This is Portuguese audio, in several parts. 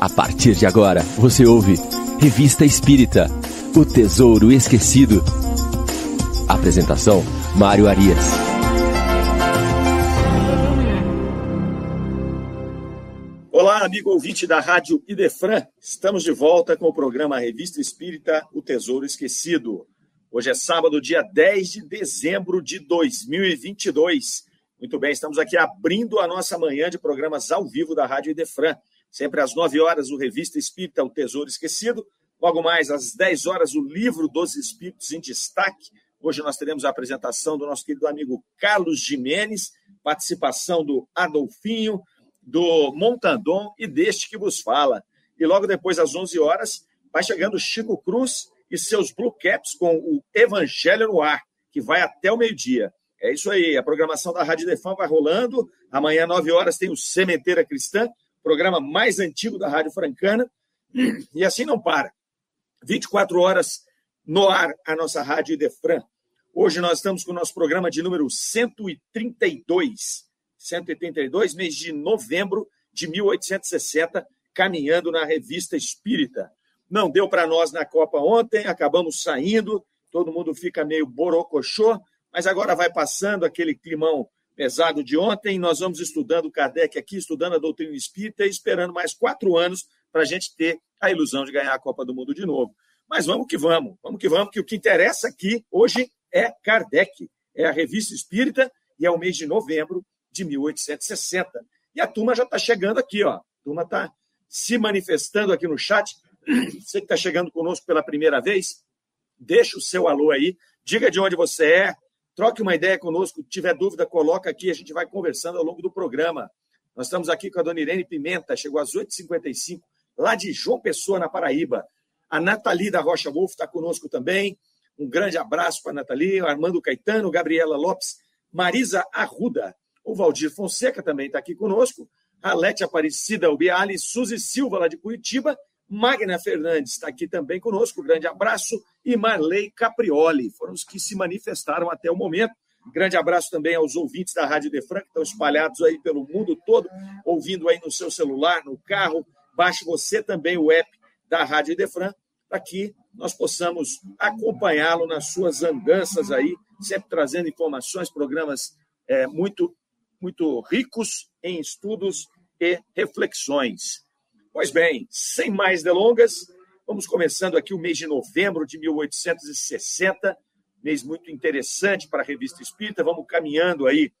A partir de agora, você ouve Revista Espírita O Tesouro Esquecido. Apresentação: Mário Arias. Olá, amigo ouvinte da Rádio Idefran. Estamos de volta com o programa Revista Espírita O Tesouro Esquecido. Hoje é sábado, dia 10 de dezembro de 2022. Muito bem, estamos aqui abrindo a nossa manhã de programas ao vivo da Rádio Idefran. Sempre às 9 horas, o Revista Espírita O Tesouro Esquecido. Logo mais, às 10 horas, o Livro dos Espíritos em Destaque. Hoje nós teremos a apresentação do nosso querido amigo Carlos Jimenez, participação do Adolfinho, do Montandon e deste que vos fala. E logo depois, às 11 horas, vai chegando Chico Cruz e seus Blue Caps com o Evangelho no Ar, que vai até o meio-dia. É isso aí, a programação da Rádio Defão vai rolando. Amanhã, 9 horas, tem o Sementeira Cristã, programa mais antigo da Rádio Francana. E assim não para. 24 horas no ar, a nossa Rádio Idefran. Hoje nós estamos com o nosso programa de número 132. 132, mês de novembro de 1860, caminhando na Revista Espírita. Não deu para nós na Copa ontem, acabamos saindo, todo mundo fica meio borocochô, mas agora vai passando aquele climão pesado de ontem. Nós vamos estudando Kardec aqui, estudando a doutrina espírita e esperando mais quatro anos para a gente ter a ilusão de ganhar a Copa do Mundo de novo. Mas vamos que vamos, vamos que vamos, que o que interessa aqui hoje é Kardec, é a revista espírita e é o mês de novembro de 1860. E a turma já está chegando aqui, ó. A turma está se manifestando aqui no chat. Você que está chegando conosco pela primeira vez, deixa o seu alô aí, diga de onde você é, Troque uma ideia conosco. Tiver dúvida, coloca aqui. A gente vai conversando ao longo do programa. Nós estamos aqui com a dona Irene Pimenta, chegou às 8h55, lá de João Pessoa, na Paraíba. A Nathalie da Rocha Wolf está conosco também. Um grande abraço para a Nathalie, Armando Caetano, Gabriela Lopes, Marisa Arruda. O Valdir Fonseca também está aqui conosco. A Lete Aparecida Ubiali, Suzy Silva, lá de Curitiba. Magna Fernandes está aqui também conosco, grande abraço, e Marley Caprioli, foram os que se manifestaram até o momento. Grande abraço também aos ouvintes da Rádio Defran, que estão espalhados aí pelo mundo todo, ouvindo aí no seu celular, no carro. Baixe você também o app da Rádio Defran, para que nós possamos acompanhá-lo nas suas andanças aí, sempre trazendo informações, programas é, muito, muito ricos em estudos e reflexões. Pois bem, sem mais delongas, vamos começando aqui o mês de novembro de 1860, mês muito interessante para a Revista Espírita. Vamos caminhando aí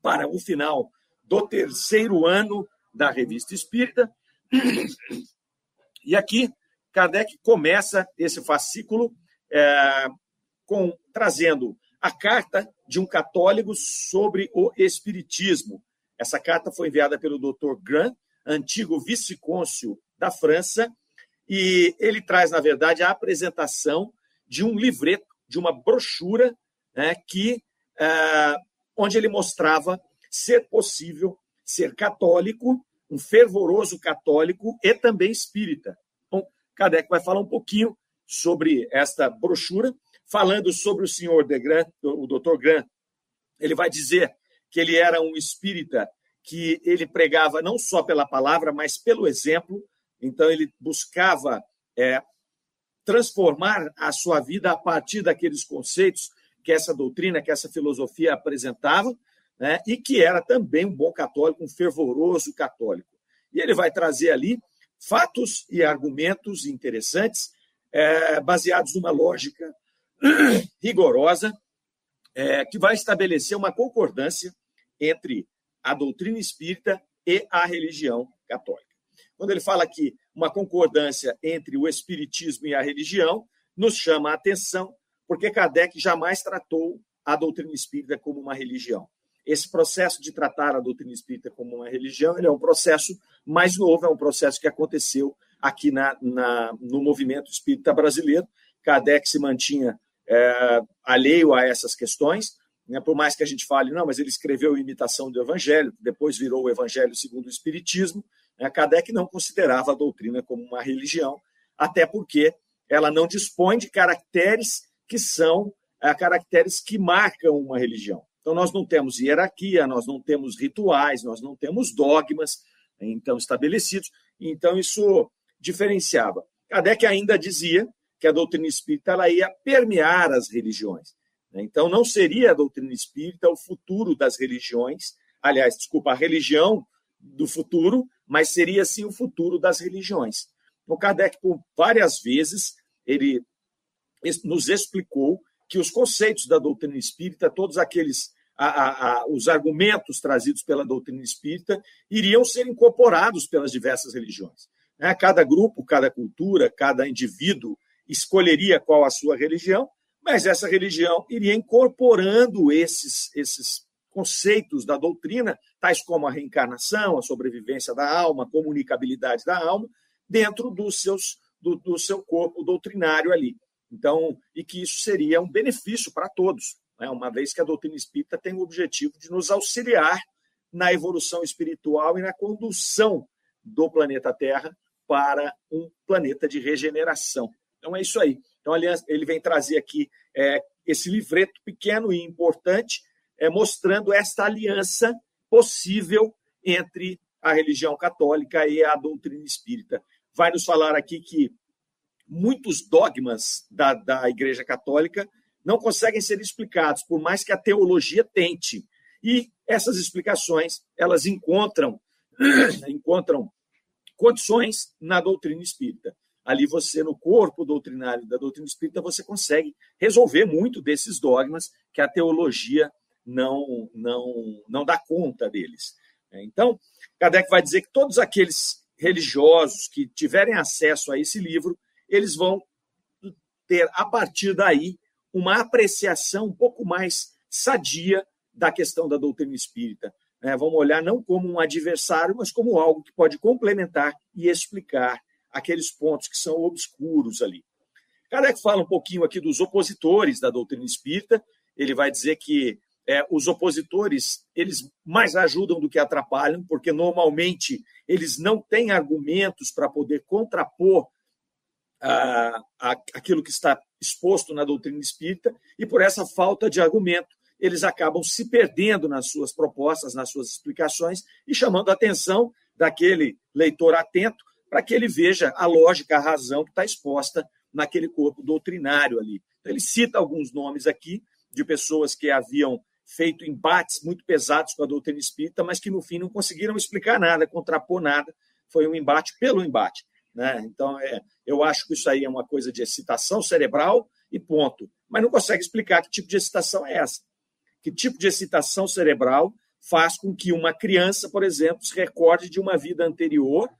para o final do terceiro ano da Revista Espírita. E aqui, Kardec começa esse fascículo é, com trazendo a carta de um católico sobre o Espiritismo. Essa carta foi enviada pelo Dr. Grant antigo vice-cônsul da França, e ele traz, na verdade, a apresentação de um livreto, de uma brochura, né, que, é, onde ele mostrava ser possível ser católico, um fervoroso católico e também espírita. Então, Kardec vai falar um pouquinho sobre esta brochura, falando sobre o senhor de Grand, o Dr. Grant. Ele vai dizer que ele era um espírita que ele pregava não só pela palavra, mas pelo exemplo. Então, ele buscava é, transformar a sua vida a partir daqueles conceitos que essa doutrina, que essa filosofia apresentava, né, e que era também um bom católico, um fervoroso católico. E ele vai trazer ali fatos e argumentos interessantes, é, baseados numa lógica rigorosa, é, que vai estabelecer uma concordância entre a doutrina espírita e a religião católica. Quando ele fala aqui uma concordância entre o espiritismo e a religião, nos chama a atenção, porque Kardec jamais tratou a doutrina espírita como uma religião. Esse processo de tratar a doutrina espírita como uma religião ele é um processo mais novo, é um processo que aconteceu aqui na, na no movimento espírita brasileiro. Kardec se mantinha é, alheio a essas questões, né? Por mais que a gente fale, não, mas ele escreveu imitação do Evangelho, depois virou o Evangelho segundo o Espiritismo. Né? Kardec não considerava a doutrina como uma religião, até porque ela não dispõe de caracteres que são é, caracteres que marcam uma religião. Então, nós não temos hierarquia, nós não temos rituais, nós não temos dogmas, então estabelecidos, então isso diferenciava. Kardec ainda dizia que a doutrina espírita ela ia permear as religiões. Né? Então, não seria a doutrina espírita o futuro das religiões, aliás, desculpa, a religião do futuro, mas seria sim o futuro das religiões. O Kardec, por várias vezes, ele nos explicou que os conceitos da doutrina espírita, todos aqueles a, a, a, os argumentos trazidos pela doutrina espírita, iriam ser incorporados pelas diversas religiões. Né? Cada grupo, cada cultura, cada indivíduo escolheria qual a sua religião, mas essa religião iria incorporando esses, esses conceitos da doutrina, tais como a reencarnação, a sobrevivência da alma, a comunicabilidade da alma, dentro dos seus, do, do seu corpo doutrinário ali. Então, e que isso seria um benefício para todos, né? uma vez que a doutrina espírita tem o objetivo de nos auxiliar na evolução espiritual e na condução do planeta Terra para um planeta de regeneração. Então é isso aí. Então, ele vem trazer aqui é, esse livreto pequeno e importante, é, mostrando esta aliança possível entre a religião católica e a doutrina espírita. Vai nos falar aqui que muitos dogmas da, da Igreja Católica não conseguem ser explicados, por mais que a teologia tente. E essas explicações, elas encontram, encontram condições na doutrina espírita. Ali você, no corpo doutrinário da doutrina espírita, você consegue resolver muito desses dogmas que a teologia não, não, não dá conta deles. Então, Kardec vai dizer que todos aqueles religiosos que tiverem acesso a esse livro, eles vão ter, a partir daí, uma apreciação um pouco mais sadia da questão da doutrina espírita. É, vamos olhar não como um adversário, mas como algo que pode complementar e explicar aqueles pontos que são obscuros ali. Kardec fala um pouquinho aqui dos opositores da doutrina espírita. Ele vai dizer que é, os opositores eles mais ajudam do que atrapalham, porque normalmente eles não têm argumentos para poder contrapor a, a, aquilo que está exposto na doutrina espírita, e por essa falta de argumento, eles acabam se perdendo nas suas propostas, nas suas explicações, e chamando a atenção daquele leitor atento para que ele veja a lógica, a razão que está exposta naquele corpo doutrinário ali. Então, ele cita alguns nomes aqui de pessoas que haviam feito embates muito pesados com a doutrina espírita, mas que no fim não conseguiram explicar nada, contrapor nada. Foi um embate pelo embate. Né? Então, é, eu acho que isso aí é uma coisa de excitação cerebral e ponto. Mas não consegue explicar que tipo de excitação é essa. Que tipo de excitação cerebral faz com que uma criança, por exemplo, se recorde de uma vida anterior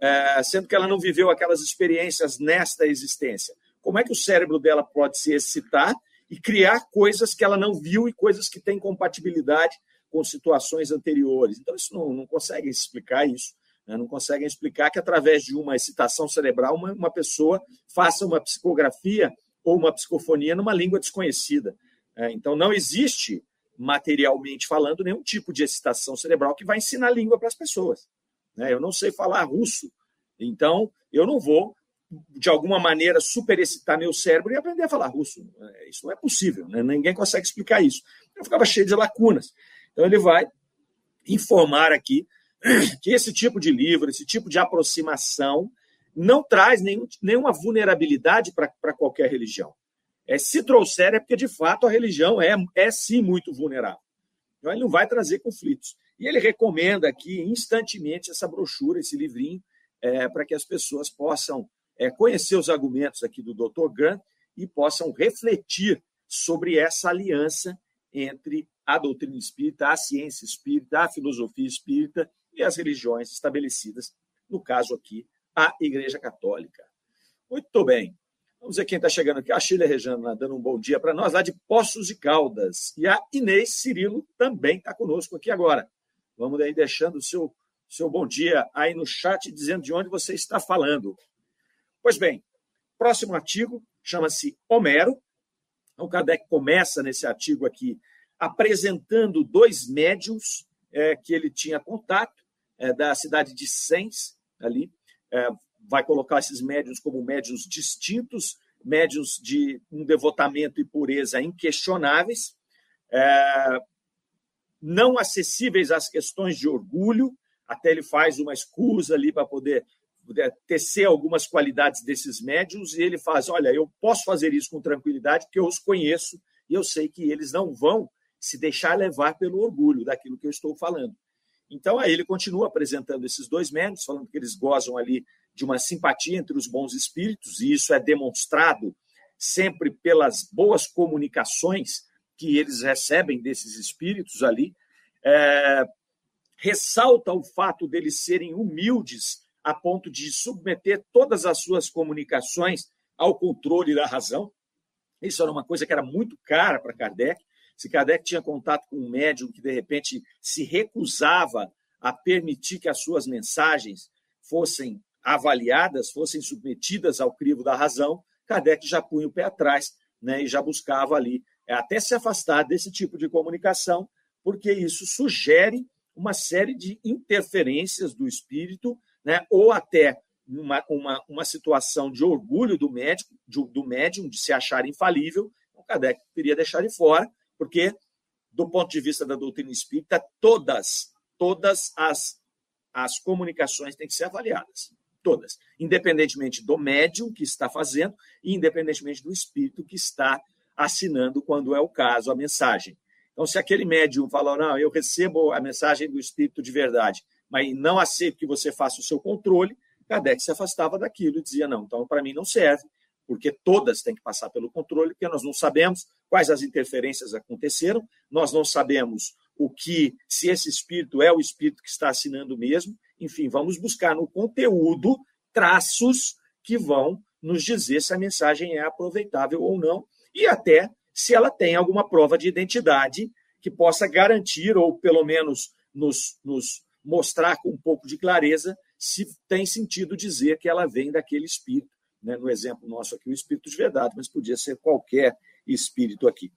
é, sendo que ela não viveu aquelas experiências nesta existência. Como é que o cérebro dela pode se excitar e criar coisas que ela não viu e coisas que têm compatibilidade com situações anteriores? Então, isso não, não explicar isso. Né? Não conseguem explicar que, através de uma excitação cerebral, uma, uma pessoa faça uma psicografia ou uma psicofonia numa língua desconhecida. É, então, não existe, materialmente falando, nenhum tipo de excitação cerebral que vai ensinar língua para as pessoas. Né? Eu não sei falar russo, então eu não vou, de alguma maneira, superexcitar meu cérebro e aprender a falar russo. É, isso não é possível, né? ninguém consegue explicar isso. Eu ficava cheio de lacunas. Então ele vai informar aqui que esse tipo de livro, esse tipo de aproximação, não traz nenhum, nenhuma vulnerabilidade para qualquer religião. É, se trouxer, é porque de fato a religião é, é sim muito vulnerável. Então ele não vai trazer conflitos. E ele recomenda aqui instantemente essa brochura, esse livrinho, é, para que as pessoas possam é, conhecer os argumentos aqui do Dr. Grant e possam refletir sobre essa aliança entre a doutrina espírita, a ciência espírita, a filosofia espírita e as religiões estabelecidas, no caso aqui, a Igreja Católica. Muito bem. Vamos ver quem está chegando aqui. A Sheila Rejana dando um bom dia para nós, lá de Poços de Caldas. E a Inês Cirilo também está conosco aqui agora. Vamos aí deixando o seu, seu bom dia aí no chat, dizendo de onde você está falando. Pois bem, próximo artigo chama-se Homero. O Kardec começa nesse artigo aqui apresentando dois médiums é, que ele tinha contato, é, da cidade de Sens, ali. É, vai colocar esses médiums como médiums distintos, médiums de um devotamento e pureza inquestionáveis. Não acessíveis às questões de orgulho, até ele faz uma escusa ali para poder, poder tecer algumas qualidades desses médiums, e ele faz: olha, eu posso fazer isso com tranquilidade, porque eu os conheço e eu sei que eles não vão se deixar levar pelo orgulho daquilo que eu estou falando. Então, aí ele continua apresentando esses dois médios, falando que eles gozam ali de uma simpatia entre os bons espíritos, e isso é demonstrado sempre pelas boas comunicações que eles recebem desses espíritos ali. É, ressalta o fato deles serem humildes a ponto de submeter todas as suas comunicações ao controle da razão. Isso era uma coisa que era muito cara para Kardec. Se Kardec tinha contato com um médium que, de repente, se recusava a permitir que as suas mensagens fossem avaliadas, fossem submetidas ao crivo da razão, Kardec já punha o pé atrás né, e já buscava ali até se afastar desse tipo de comunicação, porque isso sugere uma série de interferências do espírito, né, ou até uma, uma, uma situação de orgulho do médico, de, do médium, de se achar infalível, o Kardec queria deixar de fora, porque, do ponto de vista da doutrina espírita, todas, todas as, as comunicações têm que ser avaliadas. Todas. Independentemente do médium que está fazendo e independentemente do espírito que está assinando, quando é o caso, a mensagem. Então, se aquele médium falou, não, eu recebo a mensagem do espírito de verdade, mas não aceito que você faça o seu controle, Kardec se afastava daquilo e dizia, não, então para mim não serve, porque todas têm que passar pelo controle, porque nós não sabemos quais as interferências aconteceram, nós não sabemos o que, se esse espírito é o espírito que está assinando mesmo, enfim, vamos buscar no conteúdo traços que vão nos dizer se a mensagem é aproveitável ou não, e até se ela tem alguma prova de identidade que possa garantir, ou pelo menos nos, nos mostrar com um pouco de clareza, se tem sentido dizer que ela vem daquele espírito. Né? No exemplo nosso aqui, o espírito de verdade, mas podia ser qualquer espírito aqui.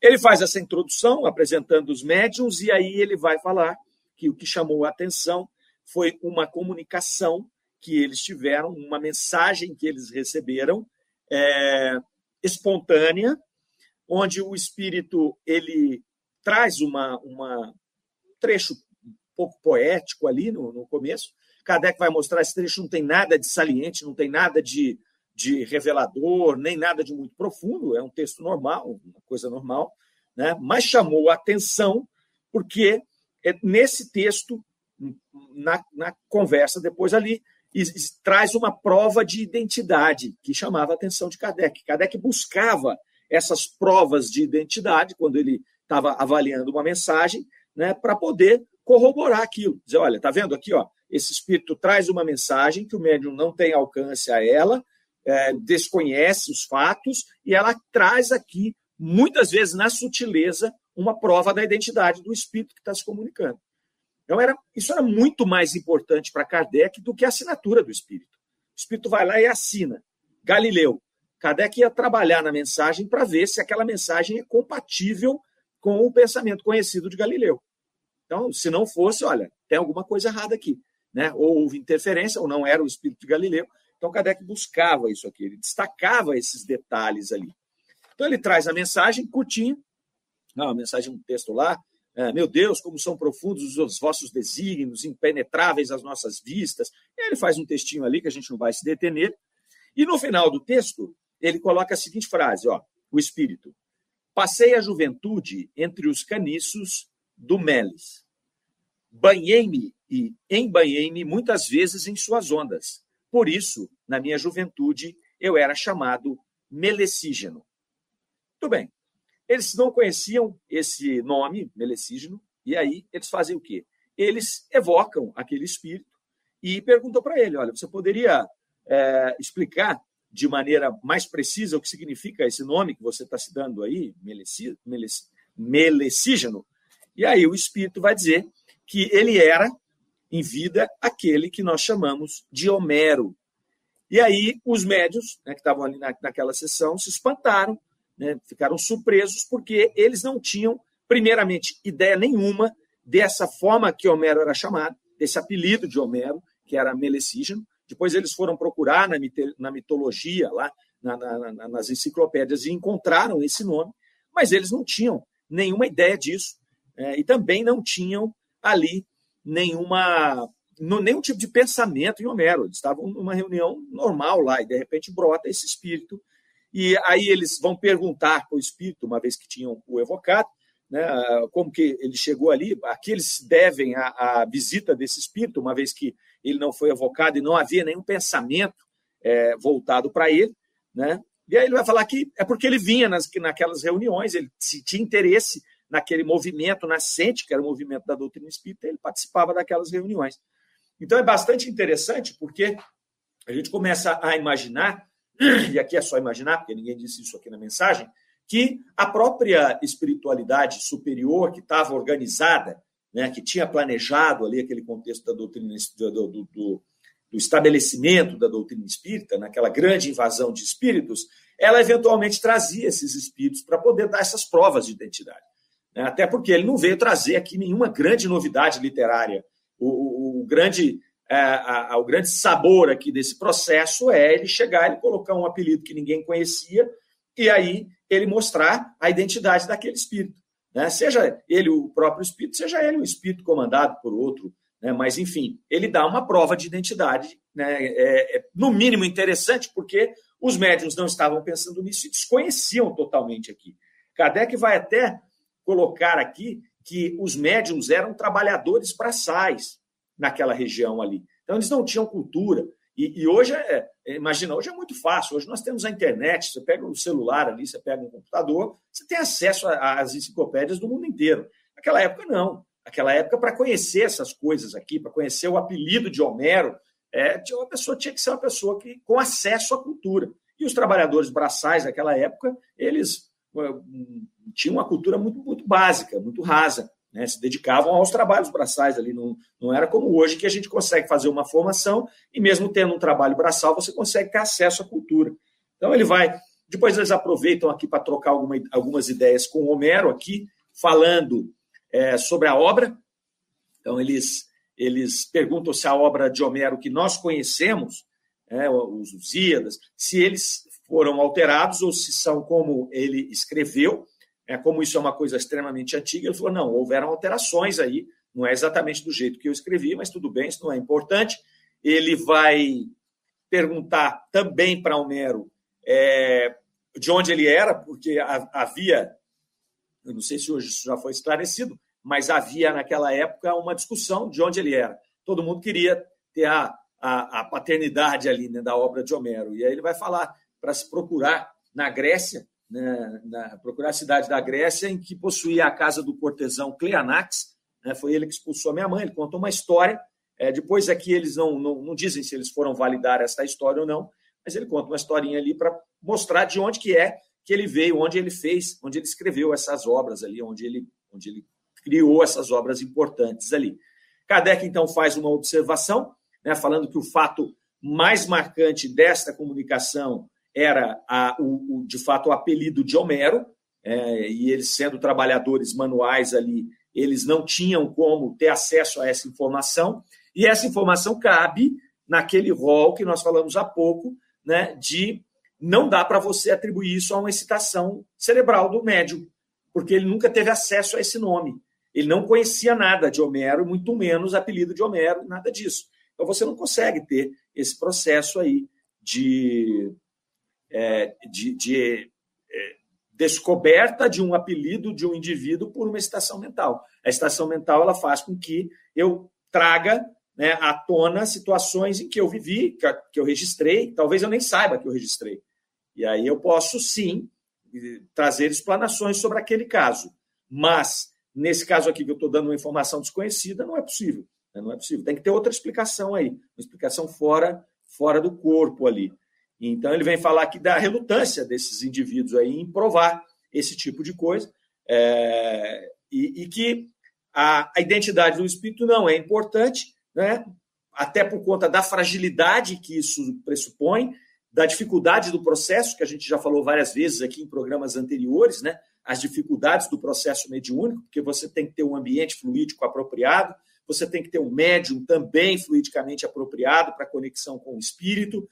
Ele faz essa introdução, apresentando os médiums, e aí ele vai falar que o que chamou a atenção foi uma comunicação que eles tiveram, uma mensagem que eles receberam, é, espontânea, onde o espírito ele traz uma, uma trecho pouco poético ali no, no começo. Kardec vai mostrar esse trecho não tem nada de saliente, não tem nada de, de revelador, nem nada de muito profundo, é um texto normal, uma coisa normal, né? mas chamou a atenção porque é nesse texto, na, na conversa depois ali, e, e, traz uma prova de identidade que chamava a atenção de Kardec. Kardec buscava essas provas de identidade quando ele estava avaliando uma mensagem, né, para poder corroborar aquilo. Dizer, olha, tá vendo aqui, ó, esse espírito traz uma mensagem que o médium não tem alcance a ela, é, desconhece os fatos, e ela traz aqui, muitas vezes na sutileza, uma prova da identidade do espírito que está se comunicando. Então, era, isso era muito mais importante para Kardec do que a assinatura do espírito. O espírito vai lá e assina. Galileu. Kardec ia trabalhar na mensagem para ver se aquela mensagem é compatível com o pensamento conhecido de Galileu. Então, se não fosse, olha, tem alguma coisa errada aqui. Né? Ou houve interferência, ou não era o espírito de Galileu. Então, Kardec buscava isso aqui, ele destacava esses detalhes ali. Então, ele traz a mensagem curtinha, não, a mensagem, um texto lá, meu Deus, como são profundos os vossos desígnios, impenetráveis as nossas vistas. Ele faz um textinho ali que a gente não vai se deter E no final do texto, ele coloca a seguinte frase: ó, o espírito. Passei a juventude entre os caniços do Meles. Banhei-me e embanhei-me muitas vezes em suas ondas. Por isso, na minha juventude, eu era chamado melecígeno. Tudo bem. Eles não conheciam esse nome, melecígeno, e aí eles fazem o quê? Eles evocam aquele espírito e perguntam para ele: olha, você poderia é, explicar de maneira mais precisa o que significa esse nome que você está se dando aí, melecígeno? E aí o Espírito vai dizer que ele era, em vida, aquele que nós chamamos de Homero. E aí os médios, né, que estavam ali na, naquela sessão, se espantaram, né, ficaram surpresos, porque eles não tinham, primeiramente, ideia nenhuma dessa forma que Homero era chamado, desse apelido de Homero, que era Melecígeno. Depois eles foram procurar na, mitologia, lá na, na, nas enciclopédias, e encontraram esse nome, mas eles não tinham nenhuma ideia disso é, e também não tinham ali nenhuma nenhum tipo de pensamento em Homero. Eles estavam numa reunião normal lá e de repente brota esse espírito. E aí eles vão perguntar para o espírito, uma vez que tinham o evocado, né, como que ele chegou ali, a que eles devem a, visita desse espírito, uma vez que ele não foi evocado e não havia nenhum pensamento é, voltado para ele. Né? E aí ele vai falar que é porque ele vinha nas, naquelas reuniões, ele tinha interesse naquele movimento nascente, que era o movimento da doutrina espírita, ele participava daquelas reuniões. Então é bastante interessante porque a gente começa a imaginar, e aqui é só imaginar, porque ninguém disse isso aqui na mensagem, que a própria espiritualidade superior que estava organizada, né, que tinha planejado ali aquele contexto da doutrina do, do, do, do estabelecimento da doutrina espírita, naquela grande invasão de espíritos, ela eventualmente trazia esses espíritos para poder dar essas provas de identidade. Né? Até porque ele não veio trazer aqui nenhuma grande novidade literária o, o, grande é, a, a, o grande sabor aqui desse processo é ele chegar e colocar um apelido que ninguém conhecia e aí ele mostrar a identidade daquele espírito. Né? Seja ele o próprio espírito, seja ele um espírito comandado por outro. Né? Mas, enfim, ele dá uma prova de identidade, né? é, é, no mínimo interessante, porque os médiums não estavam pensando nisso e desconheciam totalmente aqui. Kardec vai até colocar aqui que os médiums eram trabalhadores braçais naquela região ali. Então, eles não tinham cultura. E, e hoje, é, é, imagina, hoje é muito fácil. Hoje nós temos a internet, você pega o celular ali, você pega um computador, você tem acesso às enciclopédias do mundo inteiro. Naquela época, não. Naquela época, para conhecer essas coisas aqui, para conhecer o apelido de Homero, é, uma pessoa tinha que ser uma pessoa que, com acesso à cultura. E os trabalhadores braçais daquela época, eles tinham uma cultura muito, muito básica, muito rasa. Né? Se dedicavam aos trabalhos braçais ali. Não, não era como hoje que a gente consegue fazer uma formação e, mesmo tendo um trabalho braçal, você consegue ter acesso à cultura. Então, ele vai. Depois, eles aproveitam aqui para trocar alguma, algumas ideias com o Homero, aqui, falando é, sobre a obra. Então, eles, eles perguntam se a obra de Homero que nós conhecemos, é, os Lusíadas, se eles foram alterados ou se são como ele escreveu, é, como isso é uma coisa extremamente antiga, ele falou: não, houveram alterações aí, não é exatamente do jeito que eu escrevi, mas tudo bem, isso não é importante. Ele vai perguntar também para Homero é, de onde ele era, porque havia, eu não sei se hoje isso já foi esclarecido, mas havia naquela época uma discussão de onde ele era. Todo mundo queria ter a, a, a paternidade ali né, da obra de Homero. E aí ele vai falar para se procurar na Grécia, né, na, procurar a cidade da Grécia, em que possuía a casa do cortesão Cleanax. Né, foi ele que expulsou minha mãe. Ele contou uma história. É, depois aqui eles não, não, não dizem se eles foram validar essa história ou não, mas ele conta uma historinha ali para mostrar de onde que é que ele veio, onde ele fez, onde ele escreveu essas obras ali, onde ele, onde ele criou essas obras importantes ali. Kardec, então, faz uma observação, né, falando que o fato mais marcante desta comunicação era a, o, o, de fato o apelido de Homero, é, e eles sendo trabalhadores manuais ali, eles não tinham como ter acesso a essa informação, e essa informação cabe naquele rol que nós falamos há pouco, né, de não dá para você atribuir isso a uma excitação cerebral do médium, porque ele nunca teve acesso a esse nome. Ele não conhecia nada de Homero, muito menos apelido de Homero, nada disso. Então você não consegue ter esse processo aí de é, de, de é, descoberta de um apelido de um indivíduo por uma estação mental. A estação mental ela faz com que eu traga né, à tona situações em que eu vivi, que eu registrei, talvez eu nem saiba que eu registrei. E aí eu posso sim trazer explanações sobre aquele caso. Mas, nesse caso aqui que eu estou dando uma informação desconhecida, não é possível. Né? Não é possível. Tem que ter outra explicação aí, uma explicação fora, fora do corpo ali. Então, ele vem falar aqui da relutância desses indivíduos aí em provar esse tipo de coisa, é, e, e, que a, a, identidade do espírito não é importante, né, até por conta da fragilidade que isso pressupõe, da dificuldade do processo, que a gente já falou várias vezes aqui em programas anteriores, né, as dificuldades do processo mediúnico, porque você tem que ter um ambiente fluídico apropriado, você tem que ter um médium também fluidicamente apropriado para conexão com o espírito,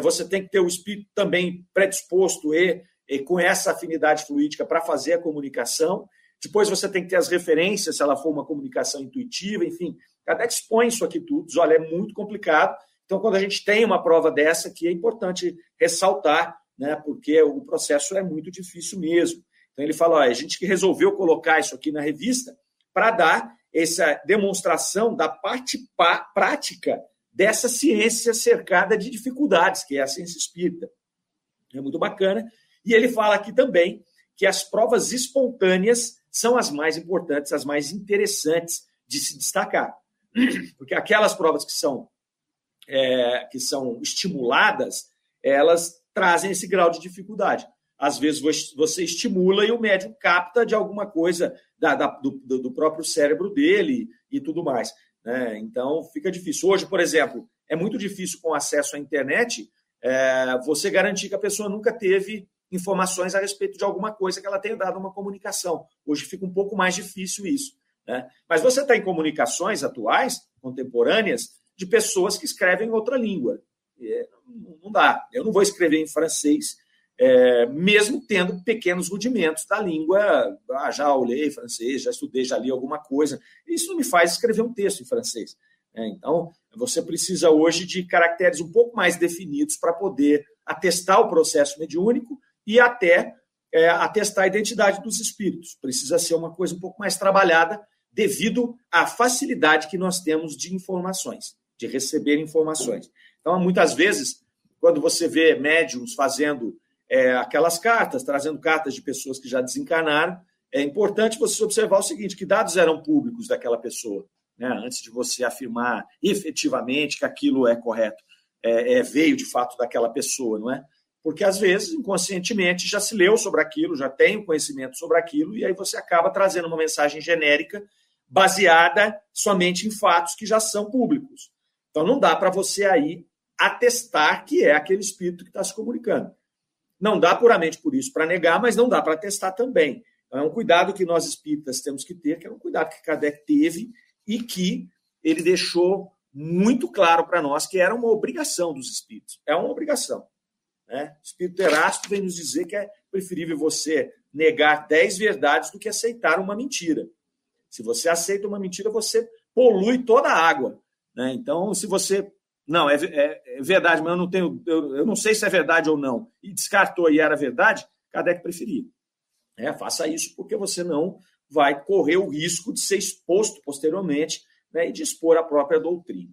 você tem que ter o espírito também predisposto e, e com essa afinidade fluídica para fazer a comunicação. Depois você tem que ter as referências, se ela for uma comunicação intuitiva, enfim, Kardec expõe isso aqui tudo, olha, é muito complicado. Então, quando a gente tem uma prova dessa, que é importante ressaltar, né, porque o processo é muito difícil mesmo. Então, ele fala, olha, a gente que resolveu colocar isso aqui na revista para dar essa demonstração da parte prática dessa ciência cercada de dificuldades, que é a ciência espírita. É muito bacana. E ele fala aqui também que as provas espontâneas são as mais importantes, as mais interessantes de se destacar. Porque aquelas provas que são, é, que são estimuladas, elas trazem esse grau de dificuldade. Às vezes você estimula e o médium capta de alguma coisa da, da, do, do, próprio cérebro dele e tudo mais. Né? Então fica difícil. Hoje, por exemplo, é muito difícil com acesso à internet é, você garantir que a pessoa nunca teve informações a respeito de alguma coisa que ela tenha dado uma comunicação. Hoje fica um pouco mais difícil isso. Né? Mas você está em comunicações atuais, contemporâneas, de pessoas que escrevem outra língua. E não dá. Eu não vou escrever em francês, é, mesmo tendo pequenos rudimentos da língua. Ah, já olhei francês, já estudei, já li alguma coisa. Isso não me faz escrever um texto em francês. É, então, você precisa hoje de caracteres um pouco mais definidos para poder atestar o processo mediúnico e até é, atestar a identidade dos espíritos. Precisa ser uma coisa um pouco mais trabalhada devido à facilidade que nós temos de informações, de receber informações. Então, muitas vezes, quando você vê médiums fazendo é, aquelas cartas, trazendo cartas de pessoas que já desencarnaram, é importante você observar o seguinte: que dados eram públicos daquela pessoa, né, antes de você afirmar efetivamente que aquilo é correto, é, é, veio de fato daquela pessoa, não é? Porque às vezes, inconscientemente, já se leu sobre aquilo, já tem o conhecimento sobre aquilo, e aí você acaba trazendo uma mensagem genérica baseada somente em fatos que já são públicos. Então não dá para você aí atestar que é aquele espírito que está se comunicando. Não dá puramente por isso para negar, mas não dá para atestar também. Então, é um cuidado que nós espíritas temos que ter, que é um cuidado que Kardec teve e que ele deixou muito claro para nós que era uma obrigação dos espíritos. É uma obrigação. Né? O Espírito Erasto vem nos dizer que é preferível você negar dez verdades do que aceitar uma mentira. Se você aceita uma mentira, você polui toda a água. Né? Então, se você. Não, é, é, é verdade, mas eu não tenho. Eu, eu, não sei se é verdade ou não. E descartou e era verdade, Kardec preferia. É, faça isso porque você não vai correr o risco de ser exposto posteriormente né, e de expor a própria doutrina.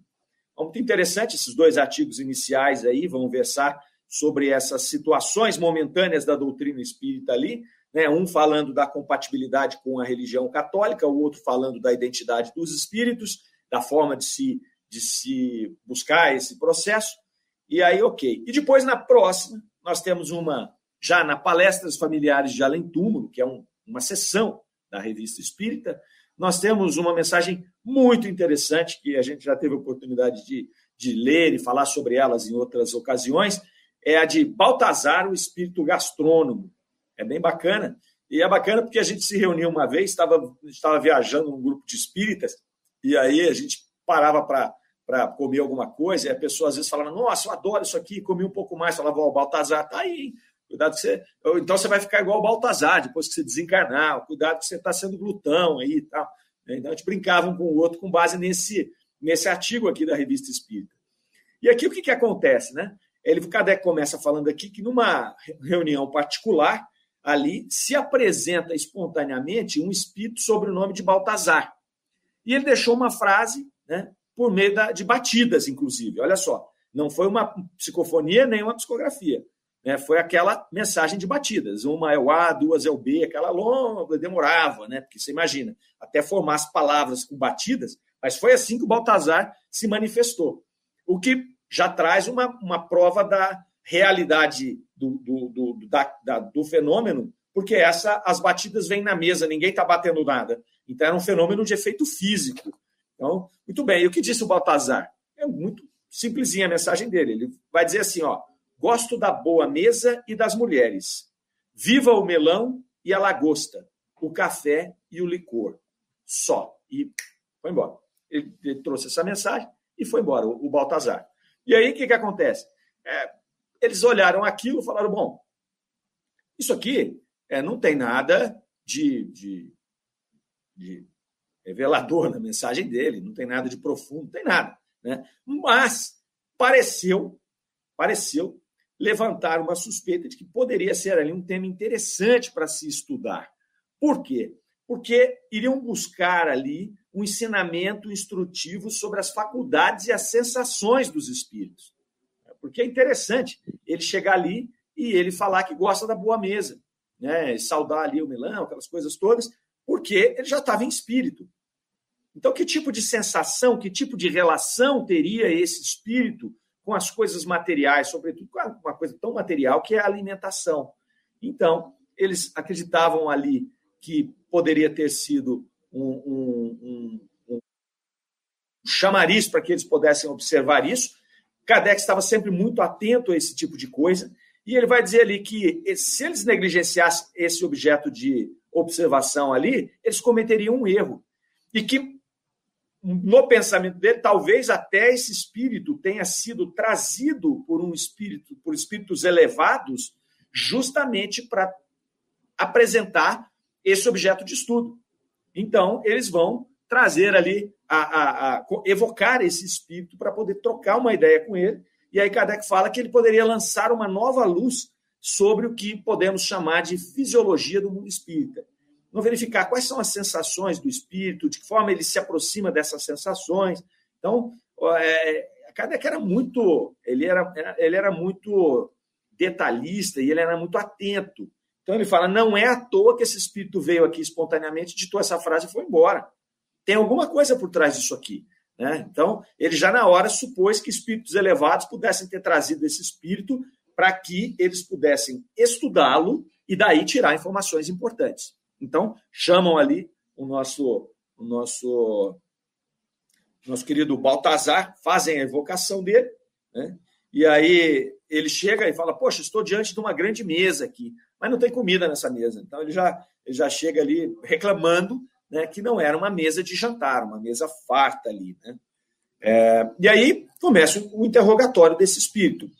Então, muito interessante esses dois artigos iniciais aí, vão versar sobre essas situações momentâneas da doutrina espírita ali, né? um falando da compatibilidade com a religião católica, o outro falando da identidade dos espíritos, da forma de se, de se buscar esse processo. E aí, ok. E depois, na próxima, nós temos uma, já na Palestras Familiares de Além Túmulo, que é um, uma sessão da Revista Espírita, nós temos uma mensagem muito interessante, que a gente já teve oportunidade de, de ler e falar sobre elas em outras ocasiões, é a de Baltazar, o espírito gastrônomo. É bem bacana. E é bacana porque a gente se reuniu uma vez, estava, estava viajando num grupo de espíritas, e aí a gente parava para comer alguma coisa, e a pessoa às vezes falava, nossa, eu adoro isso aqui, comi um pouco mais, falava, ó, o Baltazar tá aí, hein? Cuidado que você. Então você vai ficar igual o Baltazar depois que você desencarnar, cuidado que você está sendo glutão aí e tal. Então a gente brincava um com o outro com base nesse, nesse artigo aqui da revista Espírita. E aqui o que, que acontece, né? Ele, Kardec começa falando aqui que numa reunião particular, ali se apresenta espontaneamente um espírito sobre o nome de Baltazar. E ele deixou uma frase, né, por meio da, de batidas, inclusive. Olha só, não foi uma psicofonia nem uma psicografia. Né, foi aquela mensagem de batidas. Uma é o A, duas é o B, aquela longa, demorava, né? Porque você imagina, até formar as palavras com batidas, mas foi assim que o Baltazar se manifestou. O que já traz uma, uma prova da realidade do, do, do, da, da, do fenômeno, porque essa as batidas vêm na mesa, ninguém está batendo nada. Então era um fenômeno de efeito físico. Então, muito bem. E o que disse o Baltazar? É muito simplesinha a mensagem dele. Ele vai dizer assim: ó, gosto da boa mesa e das mulheres. Viva o melão e a lagosta, o café e o licor. Só. E foi embora. Ele, ele trouxe essa mensagem e foi embora, o, o Baltazar. E aí o que, que acontece? É, eles olharam aquilo e falaram: bom, isso aqui é, não tem nada de, de, de revelador na mensagem dele, não tem nada de profundo, não tem nada. Né? Mas pareceu, pareceu levantar uma suspeita de que poderia ser ali um tema interessante para se estudar. Por quê? Porque iriam buscar ali um ensinamento instrutivo sobre as faculdades e as sensações dos espíritos. Porque é interessante ele chegar ali e ele falar que gosta da boa mesa, né? saudar ali o melão, aquelas coisas todas, porque ele já estava em espírito. Então, que tipo de sensação, que tipo de relação teria esse espírito com as coisas materiais, sobretudo com uma coisa tão material que é a alimentação? Então, eles acreditavam ali que poderia ter sido um, um, um, um chamariz para que eles pudessem observar isso. Kardec estava sempre muito atento a esse tipo de coisa, e ele vai dizer ali que se eles negligenciassem esse objeto de observação ali, eles cometeriam um erro. E que, no pensamento dele, talvez até esse espírito tenha sido trazido por um espírito, por espíritos elevados, justamente para apresentar esse objeto de estudo. Então, eles vão trazer ali, a, a, a evocar esse espírito para poder trocar uma ideia com ele. E aí Kardec fala que ele poderia lançar uma nova luz sobre o que podemos chamar de fisiologia do mundo espírita. Vamos verificar quais são as sensações do espírito, de que forma ele se aproxima dessas sensações. Então, é, Kardec era muito, ele era, ele era muito detalhista e ele era muito atento então ele fala: não é à toa que esse espírito veio aqui espontaneamente, ditou essa frase e foi embora. Tem alguma coisa por trás disso aqui. Né? Então, ele já na hora supôs que espíritos elevados pudessem ter trazido esse espírito para que eles pudessem estudá-lo e daí tirar informações importantes. Então, chamam ali o nosso, o nosso, nosso querido Baltazar, fazem a evocação dele, né? e aí ele chega e fala: Poxa, estou diante de uma grande mesa aqui mas não tem comida nessa mesa. Então ele já, ele já chega ali reclamando né, que não era uma mesa de jantar, uma mesa farta ali. Né? É, e aí começa o interrogatório desse espírito.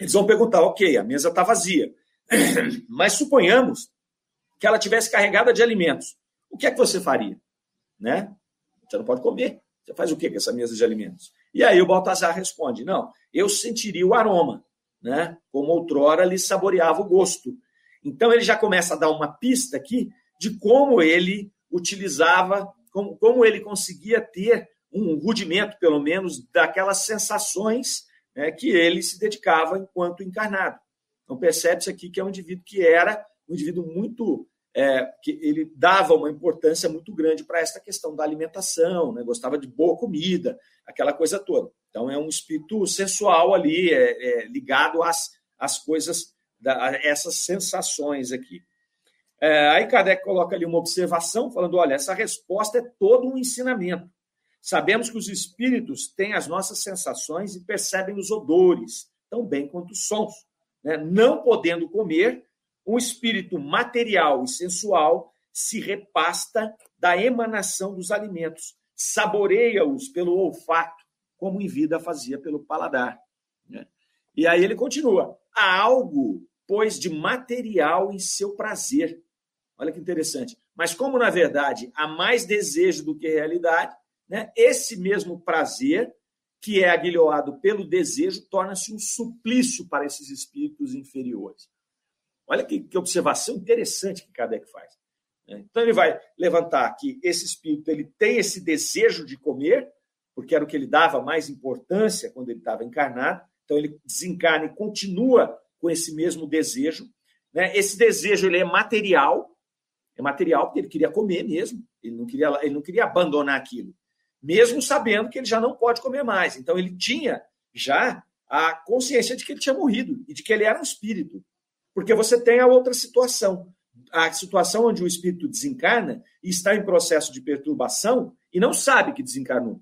Eles vão perguntar: ok, a mesa está vazia, mas suponhamos que ela tivesse carregada de alimentos. O que é que você faria? Né? Você não pode comer. Você faz o que com essa mesa de alimentos? E aí o Baltazar responde: não, eu sentiria o aroma, né? Como outrora lhe saboreava o gosto. Então ele já começa a dar uma pista aqui de como ele utilizava, como, como ele conseguia ter um rudimento, pelo menos, daquelas sensações né, que ele se dedicava enquanto encarnado. Então percebe-se aqui que é um indivíduo que era um indivíduo muito é, que ele dava uma importância muito grande para esta questão da alimentação, né? gostava de boa comida, aquela coisa toda. Então é um espírito sensual ali, é, é ligado às, às coisas da, essas sensações aqui. É, aí Kardec coloca ali uma observação, falando: olha, essa resposta é todo um ensinamento. Sabemos que os espíritos têm as nossas sensações e percebem os odores, tão bem quanto os sons. Né? Não podendo comer, um espírito material e sensual se repasta da emanação dos alimentos, saboreia-os pelo olfato, como em vida fazia pelo paladar. Né? E aí ele continua: há algo pois de material em seu prazer. Olha que interessante. Mas como, na verdade, há mais desejo do que realidade, né, esse mesmo prazer, que é aguilhoado pelo desejo, torna-se um suplício para esses espíritos inferiores. Olha que, que observação interessante que Kardec faz. Né. Então, ele vai levantar que esse espírito ele tem esse desejo de comer, porque era o que ele dava mais importância quando ele estava encarnado. Então, ele desencarna e continua com esse mesmo desejo. Né? Esse desejo ele é material, é material porque ele queria comer mesmo, ele não queria, ele não queria abandonar aquilo, mesmo sabendo que ele já não pode comer mais. Então ele tinha já a consciência de que ele tinha morrido e de que ele era um espírito. Porque você tem a outra situação, a situação onde o espírito desencarna e está em processo de perturbação e não sabe que desencarnou.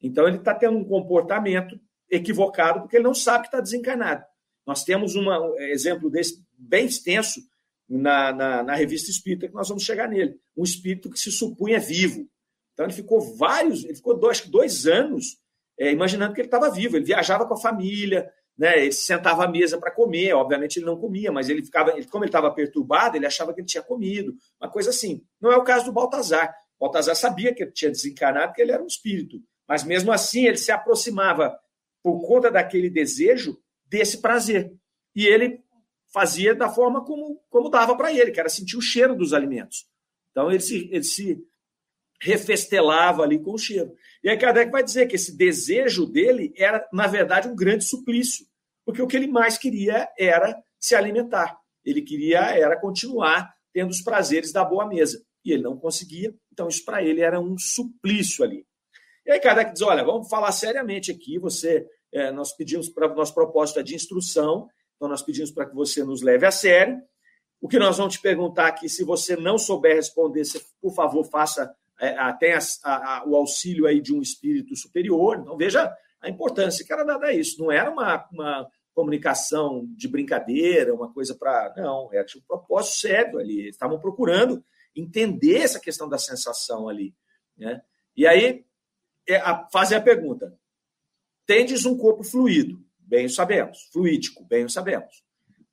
Então ele está tendo um comportamento equivocado porque ele não sabe que está desencarnado. Nós temos um exemplo desse bem extenso na, na, na, revista Espírita, que nós vamos chegar nele. Um espírito que se supunha vivo. Então, ele ficou vários, ele ficou dois, dois anos é, imaginando que ele estava vivo. Ele viajava com a família, né? ele sentava à mesa para comer. Obviamente, ele não comia, mas ele ficava, ele, como ele estava perturbado, ele achava que ele tinha comido. Uma coisa assim. Não é o caso do Baltazar. Baltazar sabia que ele tinha desencarnado, que ele era um espírito. Mas mesmo assim, ele se aproximava, por conta daquele desejo, desse prazer. E ele fazia da forma como, como dava para ele, que era sentir o cheiro dos alimentos. Então, ele se, ele se refestelava ali com o cheiro. E aí Kardec vai dizer que esse desejo dele era, na verdade, um grande suplício, porque o que ele mais queria era se alimentar. Ele queria era continuar tendo os prazeres da boa mesa. E ele não conseguia, então isso para ele era um suplício ali. E aí Kardec diz: olha, vamos falar seriamente aqui. Você, é, nós pedimos para nosso propósito é de instrução, então nós pedimos para que você nos leve a sério. O que nós vamos te perguntar aqui, se você não souber responder, por favor, faça até a, a, o auxílio aí de um espírito superior. Então, veja a importância que era dada a isso. Não era uma, uma comunicação de brincadeira, uma coisa para. Não, era um propósito sério ali. Eles estavam procurando entender essa questão da sensação ali. Né? E aí é, a, fazem a pergunta: tendes um corpo fluido? Bem o sabemos. Fluídico? Bem o sabemos.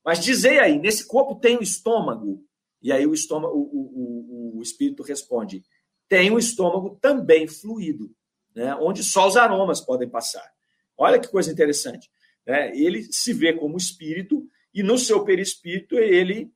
Mas dizei aí, nesse corpo tem o estômago? E aí o estômago, o, o, o espírito responde: tem o estômago também fluido, né? onde só os aromas podem passar. Olha que coisa interessante. Né? Ele se vê como espírito e no seu perispírito ele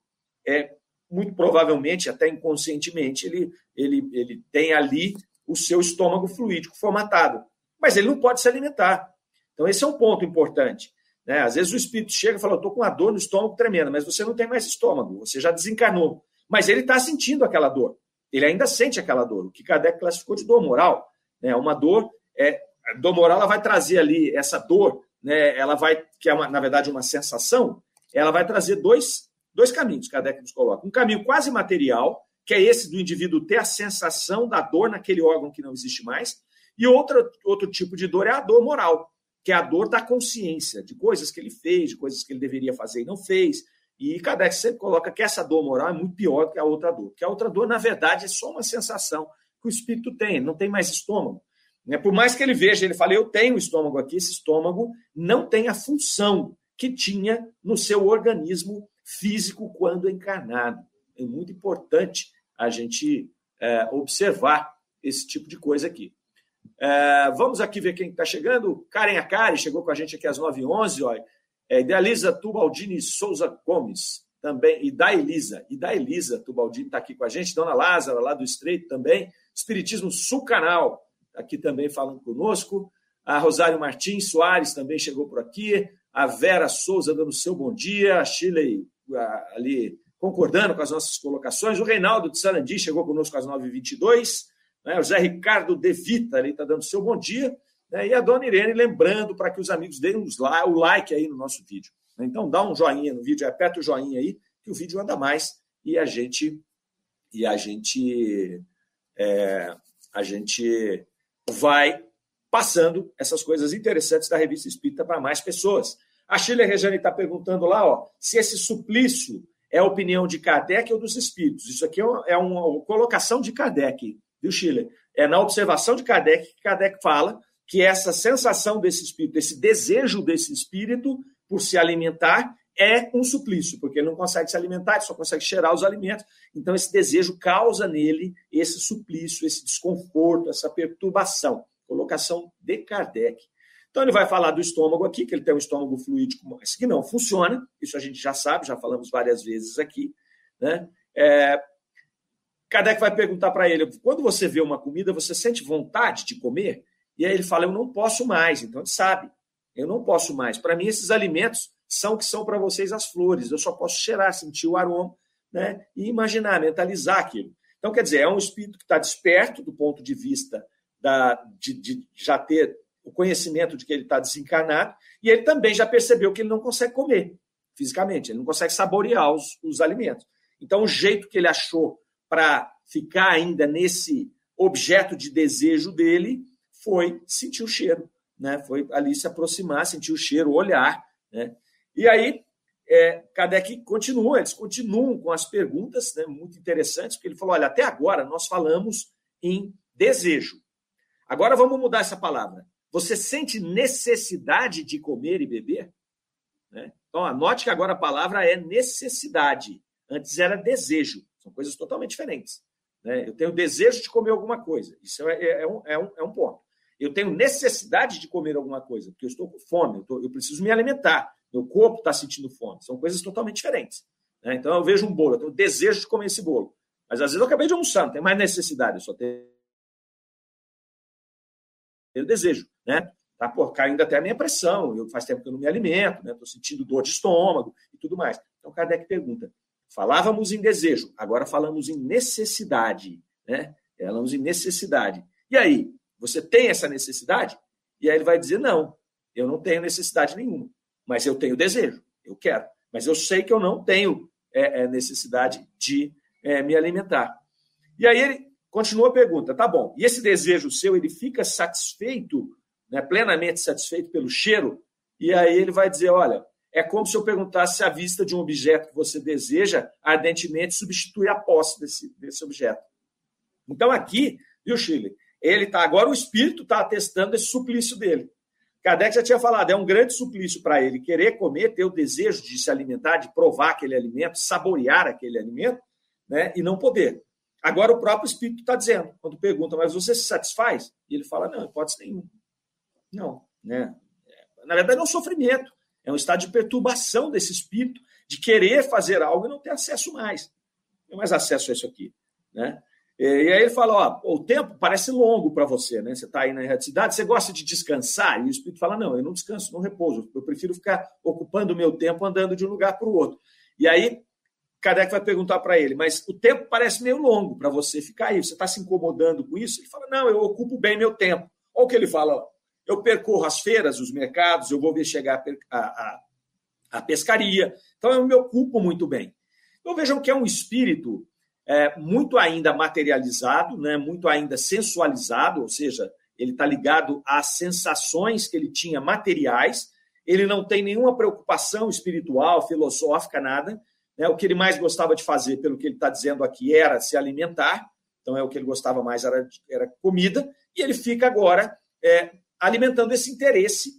é muito provavelmente, até inconscientemente, ele, ele, ele tem ali o seu estômago fluídico formatado. Mas ele não pode se alimentar. Então, esse é um ponto importante. Né? Às vezes o espírito chega e fala: estou com uma dor no estômago tremenda, mas você não tem mais estômago, você já desencarnou. Mas ele está sentindo aquela dor. Ele ainda sente aquela dor. O que Kardec classificou de dor moral. Né? Uma dor, é, dor moral ela vai trazer ali essa dor né, ela vai, que é uma, na verdade uma sensação, ela vai trazer dois, dois caminhos, Kardec nos coloca. Um caminho quase material, que é esse do indivíduo ter a sensação da dor naquele órgão que não existe mais, e outra, outro tipo de dor é a dor moral, que é a dor da consciência, de coisas que ele fez, de coisas que ele deveria fazer e não fez. E Kardec sempre coloca que essa dor moral é muito pior do que a outra dor, que a outra dor, na verdade, é só uma sensação que o espírito tem, não tem mais estômago. Né? Por mais que ele veja, ele fala, eu tenho estômago aqui, esse estômago não tem a função que tinha no seu organismo físico quando encarnado. É muito importante a gente é, observar esse tipo de coisa aqui. É, vamos aqui ver quem está chegando. Karen Akari chegou com a gente aqui às 9h11. É, Tubaldini Souza Gomes também. E da Elisa. E da Elisa Tubaldini está aqui com a gente. Dona Lázara, lá do Estreito também. Espiritismo Sul Canal aqui também falando conosco. A Rosário Martins Soares também chegou por aqui. A Vera Souza dando seu bom dia. A Chile ali concordando com as nossas colocações. O Reinaldo de Sarandi chegou conosco às 9h22. Né? O Zé Ricardo De Vita ali está dando seu bom dia. Né? E a dona Irene lembrando para que os amigos deem o like aí no nosso vídeo. Então dá um joinha no vídeo, aperta o joinha aí, que o vídeo anda mais e a gente e a gente é, a gente vai passando essas coisas interessantes da revista Espírita para mais pessoas. A Sheila Rejane está perguntando lá ó, se esse suplício é a opinião de Kardec ou dos espíritos. Isso aqui é uma é colocação de Kardec, viu, Sheila? É na observação de Kardec que Kardec fala que essa sensação desse espírito, esse desejo desse espírito por se alimentar é um suplício, porque ele não consegue se alimentar, ele só consegue cheirar os alimentos. Então, esse desejo causa nele esse suplício, esse desconforto, essa perturbação. Colocação de Kardec. Então, ele vai falar do estômago aqui, que ele tem um estômago fluídico, mas que não funciona. Isso a gente já sabe, já falamos várias vezes aqui. Né? É... Kardec vai perguntar para ele: quando você vê uma comida, você sente vontade de comer? E aí ele fala: eu não posso mais. Então, ele sabe, eu não posso mais. Para mim, esses alimentos são que são para vocês as flores. Eu só posso cheirar, sentir o aroma, né? E imaginar, mentalizar aquilo. Então, quer dizer, é um espírito que está desperto do ponto de vista da, de, de já ter o conhecimento de que ele está desencarnado, e ele também já percebeu que ele não consegue comer fisicamente, ele não consegue saborear os, os alimentos. Então, o jeito que ele achou para ficar ainda nesse objeto de desejo dele foi sentir o cheiro, né? Foi ali se aproximar, sentir o cheiro, olhar, né? E aí, é, Kardec continua, eles continuam com as perguntas, né, muito interessantes, porque ele falou: olha, até agora nós falamos em desejo. Agora vamos mudar essa palavra. Você sente necessidade de comer e beber? Né? Então, anote que agora a palavra é necessidade. Antes era desejo. São coisas totalmente diferentes. Né? Eu tenho desejo de comer alguma coisa. Isso é, é, é, um, é, um, é um ponto. Eu tenho necessidade de comer alguma coisa, porque eu estou com fome, eu, tô, eu preciso me alimentar. Meu corpo está sentindo fome. São coisas totalmente diferentes. Né? Então eu vejo um bolo, eu tenho desejo de comer esse bolo. Mas às vezes eu acabei de almoçar, não tem mais necessidade, eu só tenho desejo, né? Tá por caindo até a minha pressão, eu faz tempo que eu não me alimento, né? Estou sentindo dor de estômago e tudo mais. Então Kardec pergunta: falávamos em desejo, agora falamos em necessidade, né? Falamos em necessidade. E aí, você tem essa necessidade? E aí ele vai dizer: não, eu não tenho necessidade nenhuma, mas eu tenho desejo, eu quero. Mas eu sei que eu não tenho é, é, necessidade de é, me alimentar. E aí ele continua a pergunta: tá bom, e esse desejo seu, ele fica satisfeito, né, plenamente satisfeito pelo cheiro? E aí ele vai dizer: olha, é como se eu perguntasse se a vista de um objeto que você deseja ardentemente substitui a posse desse, desse objeto. Então aqui, viu, Chile? Ele está agora o espírito está atestando esse suplício dele. Kardec já tinha falado, é um grande suplício para ele querer comer, ter o desejo de se alimentar, de provar aquele alimento, saborear aquele alimento, né, e não poder. Agora o próprio Espírito está dizendo, quando pergunta, mas você se satisfaz? E ele fala, não, hipótese nenhuma. Não, né? Na verdade é um sofrimento, é um estado de perturbação desse Espírito, de querer fazer algo e não ter acesso mais. Não tem mais acesso a isso aqui, né? E aí ele fala, ó, o tempo parece longo para você, né? Você está aí na erraticidade, você gosta de descansar? E o Espírito fala, não, eu não descanso, não repouso. Eu prefiro ficar ocupando o meu tempo andando de um lugar para o outro. E aí Kardec vai perguntar para ele, mas o tempo parece meio longo para você ficar aí, você está se incomodando com isso? Ele fala, não, eu ocupo bem meu tempo. Olha o que ele fala. Eu percorro as feiras, os mercados, eu vou ver chegar a, a, a pescaria. Então, eu me ocupo muito bem. Então, vejam que é um espírito é, muito ainda materializado, né, muito ainda sensualizado, ou seja, ele está ligado às sensações que ele tinha materiais, ele não tem nenhuma preocupação espiritual, filosófica, nada. Né? O que ele mais gostava de fazer, pelo que ele está dizendo aqui, era se alimentar. Então, é o que ele gostava mais, era, era comida. E ele fica agora é, alimentando esse interesse,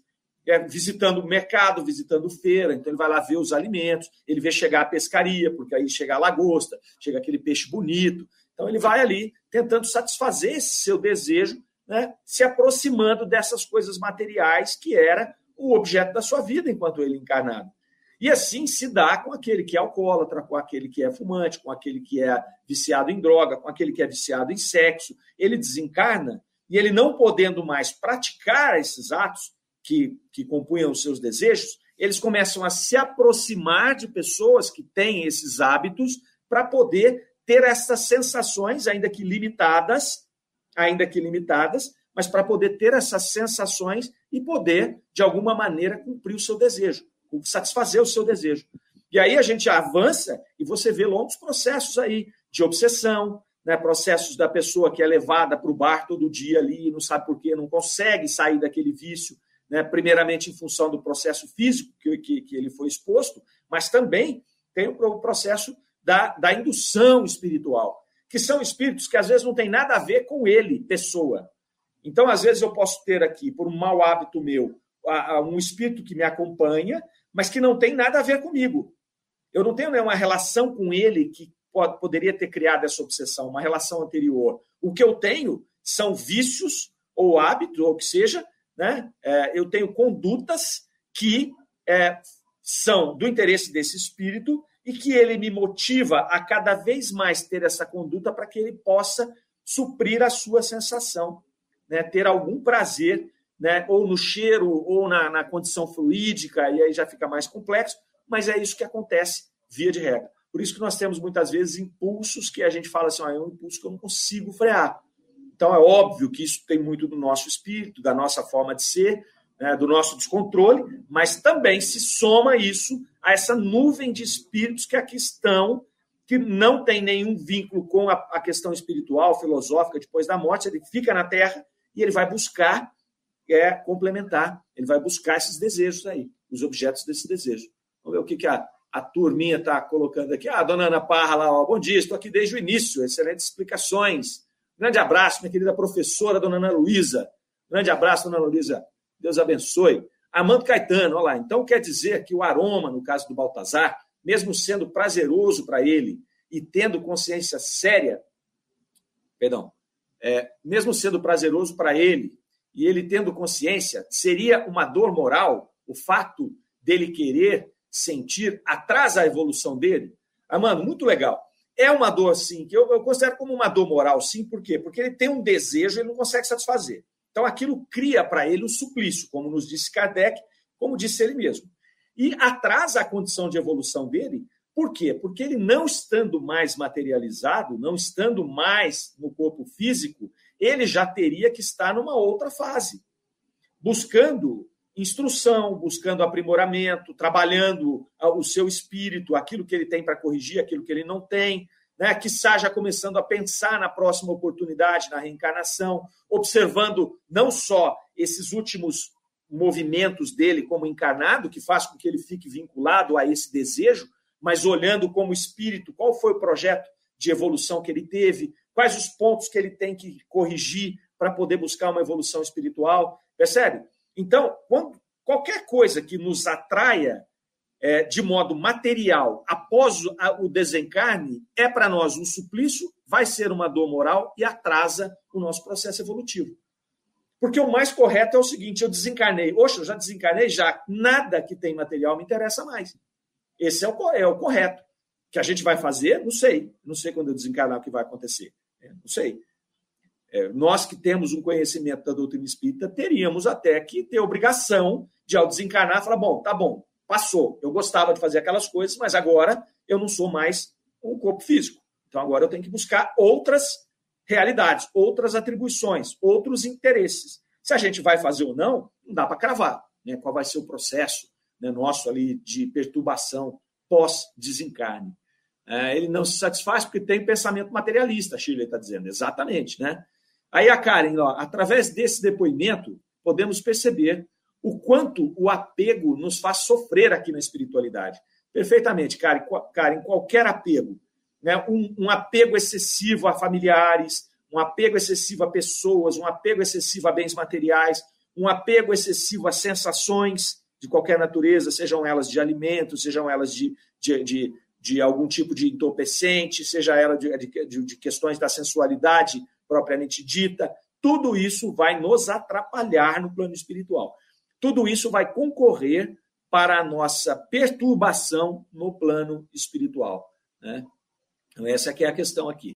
é, visitando o mercado, visitando feira. Então, ele vai lá ver os alimentos, ele vê chegar a pescaria, porque aí chega a lagosta, chega aquele peixe bonito. Então, ele vai ali tentando satisfazer esse seu desejo, né? se aproximando dessas coisas materiais que era o objeto da sua vida enquanto ele encarnado. E assim se dá com aquele que é alcoólatra, com aquele que é fumante, com aquele que é viciado em droga, com aquele que é viciado em sexo. Ele desencarna e ele não podendo mais praticar esses atos que, que compunham os seus desejos, eles começam a se aproximar de pessoas que têm esses hábitos para poder ter essas sensações, ainda que limitadas, ainda que limitadas, mas para poder ter essas sensações e poder, de alguma maneira, cumprir o seu desejo satisfazer o seu desejo. E aí a gente avança e você vê longos processos aí de obsessão, né, processos da pessoa que é levada para o bar todo dia ali, não sabe por quê, não consegue sair daquele vício, né, primeiramente em função do processo físico que, que, que ele foi exposto, mas também tem o processo da, da indução espiritual, que são espíritos que às vezes não tem nada a ver com ele, pessoa. Então, às vezes, eu posso ter aqui, por um mau hábito meu, um espírito que me acompanha, mas que não tem nada a ver comigo. Eu não tenho nenhuma relação com ele que pode, poderia ter criado essa obsessão, uma relação anterior. O que eu tenho são vícios ou hábitos, ou o que seja, né? É, eu tenho condutas que é, são do interesse desse espírito e que ele me motiva a cada vez mais ter essa conduta para que ele possa suprir a sua sensação, né? ter algum prazer né? ou no cheiro, ou na, na condição fluídica, e aí já fica mais complexo, mas é isso que acontece via de regra. Por isso que nós temos muitas vezes impulsos que a gente fala assim, ah, é um impulso que eu não consigo frear. Então é óbvio que isso tem muito do nosso espírito, da nossa forma de ser, né, do nosso descontrole, mas também se soma isso a essa nuvem de espíritos que aqui estão, que não tem nenhum vínculo com a, a questão espiritual, filosófica depois da morte, ele fica na Terra e ele vai buscar é complementar, ele vai buscar esses desejos aí, os objetos desse desejo. Vamos ver o que, que a, a turminha está colocando aqui. Ah, dona Ana Parra lá, ó, bom dia, estou aqui desde o início, excelentes explicações. Grande abraço, minha querida professora, dona Ana Luísa. Grande abraço, dona Luísa. Deus abençoe. Amando Caetano, olha lá. Então quer dizer que o aroma, no caso do Baltazar, mesmo sendo prazeroso para ele e tendo consciência séria perdão, é, mesmo sendo prazeroso para ele e ele tendo consciência, seria uma dor moral o fato dele querer sentir atrasa a evolução dele? Mano, muito legal. É uma dor, sim, que eu, eu considero como uma dor moral, sim, por quê? Porque ele tem um desejo e ele não consegue satisfazer. Então aquilo cria para ele um suplício, como nos disse Kardec, como disse ele mesmo. E atrasa a condição de evolução dele, por quê? Porque ele não estando mais materializado, não estando mais no corpo físico, ele já teria que estar numa outra fase, buscando instrução, buscando aprimoramento, trabalhando o seu espírito, aquilo que ele tem para corrigir, aquilo que ele não tem, né? que já começando a pensar na próxima oportunidade, na reencarnação, observando não só esses últimos movimentos dele como encarnado, que faz com que ele fique vinculado a esse desejo, mas olhando como espírito, qual foi o projeto de evolução que ele teve, quais os pontos que ele tem que corrigir para poder buscar uma evolução espiritual, percebe? Então, quando, qualquer coisa que nos atraia é, de modo material após o, a, o desencarne é para nós um suplício, vai ser uma dor moral e atrasa o nosso processo evolutivo. Porque o mais correto é o seguinte: eu desencarnei. Oxe, eu já desencarnei, já. Nada que tem material me interessa mais. Esse é o, é o correto. Que a gente vai fazer, não sei. Não sei quando eu desencarnar o que vai acontecer. É, não sei. É, nós que temos um conhecimento da doutrina espírita, teríamos até que ter obrigação de, ao desencarnar, falar: bom, tá bom, passou. Eu gostava de fazer aquelas coisas, mas agora eu não sou mais um corpo físico. Então agora eu tenho que buscar outras realidades, outras atribuições, outros interesses. Se a gente vai fazer ou não, não dá para cravar. Né? Qual vai ser o processo né, nosso ali de perturbação pós-desencarne? É, ele não se satisfaz porque tem pensamento materialista, Shirley está dizendo. Exatamente, né? Aí a Karen, ó, através desse depoimento, podemos perceber o quanto o apego nos faz sofrer aqui na espiritualidade. Perfeitamente, Karen, Karen qualquer apego. Né? Um, um apego excessivo a familiares, um apego excessivo a pessoas, um apego excessivo a bens materiais, um apego excessivo a sensações de qualquer natureza, sejam elas de alimentos, sejam elas de, de, de, de algum tipo de entorpecente, seja ela de, de, de questões da sensualidade propriamente dita, tudo isso vai nos atrapalhar no plano espiritual. Tudo isso vai concorrer para a nossa perturbação no plano espiritual. Né? Então, essa é a questão aqui.